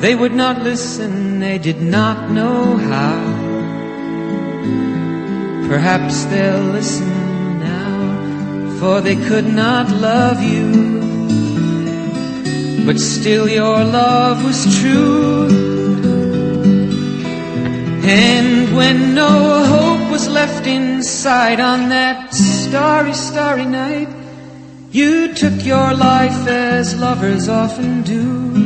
They would not listen, they did not know how. Perhaps they'll listen now, for they could not love you. But still your love was true. And when no hope was left inside on that starry, starry night, you took your life as lovers often do.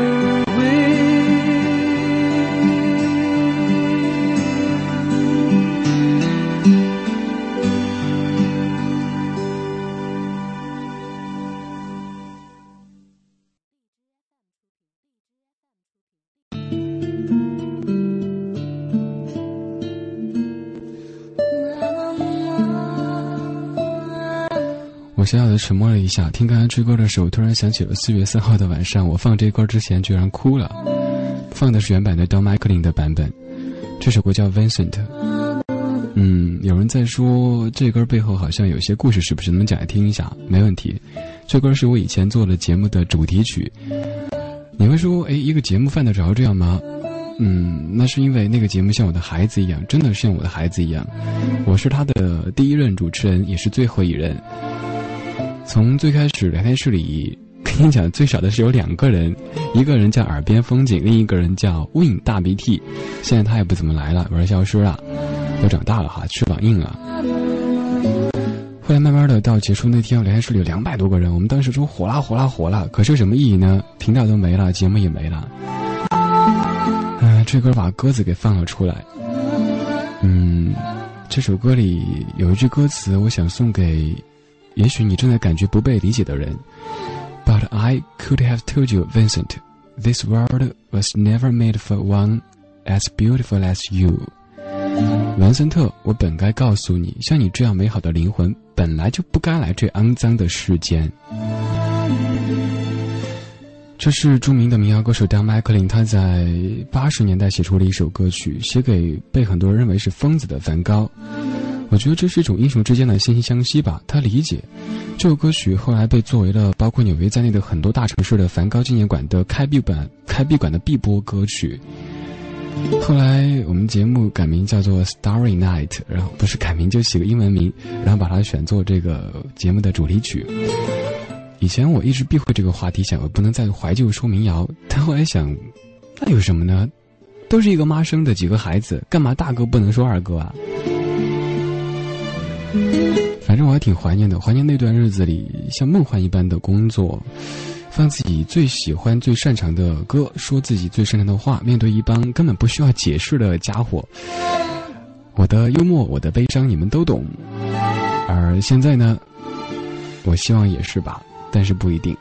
我小小的沉默了一下，听刚才吹歌的时候，突然想起了四月三号的晚上，我放这歌之前居然哭了。放的是原版的 Don McLean 的版本，这首歌叫 Vincent。嗯，有人在说这歌背后好像有些故事，是不是能讲来听一下？没问题，这歌是我以前做的节目的主题曲。你会说，哎，一个节目犯得着这样吗？嗯，那是因为那个节目像我的孩子一样，真的像我的孩子一样。我是他的第一任主持人，也是最后一任。从最开始聊天室里跟你讲，最少的是有两个人，一个人叫耳边风景，另一个人叫 Win 大鼻涕。现在他也不怎么来了，玩消失了，都长大了哈，翅膀硬了。后来慢慢的到结束那天，聊天室里有两百多个人，我们当时说火啦火啦火啦，可是有什么意义呢？频道都没了，节目也没了。嗯，这歌把鸽子给放了出来。嗯，这首歌里有一句歌词，我想送给，也许你正在感觉不被理解的人。But I could have told you, Vincent, this world was never made for one as beautiful as you. 文森特，我本该告诉你，像你这样美好的灵魂，本来就不该来这肮脏的世间。这是著名的民谣歌手 Don m c l n 他在八十年代写出了一首歌曲，写给被很多人认为是疯子的梵高。我觉得这是一种英雄之间的惺惺相惜吧。他理解这首歌曲，后来被作为了包括纽约在内的很多大城市的梵高纪念馆的开闭馆、开闭馆的必播歌曲。后来我们节目改名叫做 Starry Night，然后不是改名就起个英文名，然后把它选做这个节目的主题曲。以前我一直避讳这个话题，想我不能再怀旧说民谣，但后来想，那有什么呢？都是一个妈生的几个孩子，干嘛大哥不能说二哥啊？反正我还挺怀念的，怀念那段日子里像梦幻一般的工作。放自己最喜欢、最擅长的歌，说自己最擅长的话，面对一帮根本不需要解释的家伙。我的幽默，我的悲伤，你们都懂。而现在呢，我希望也是吧，但是不一定。